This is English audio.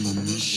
Islam'ımız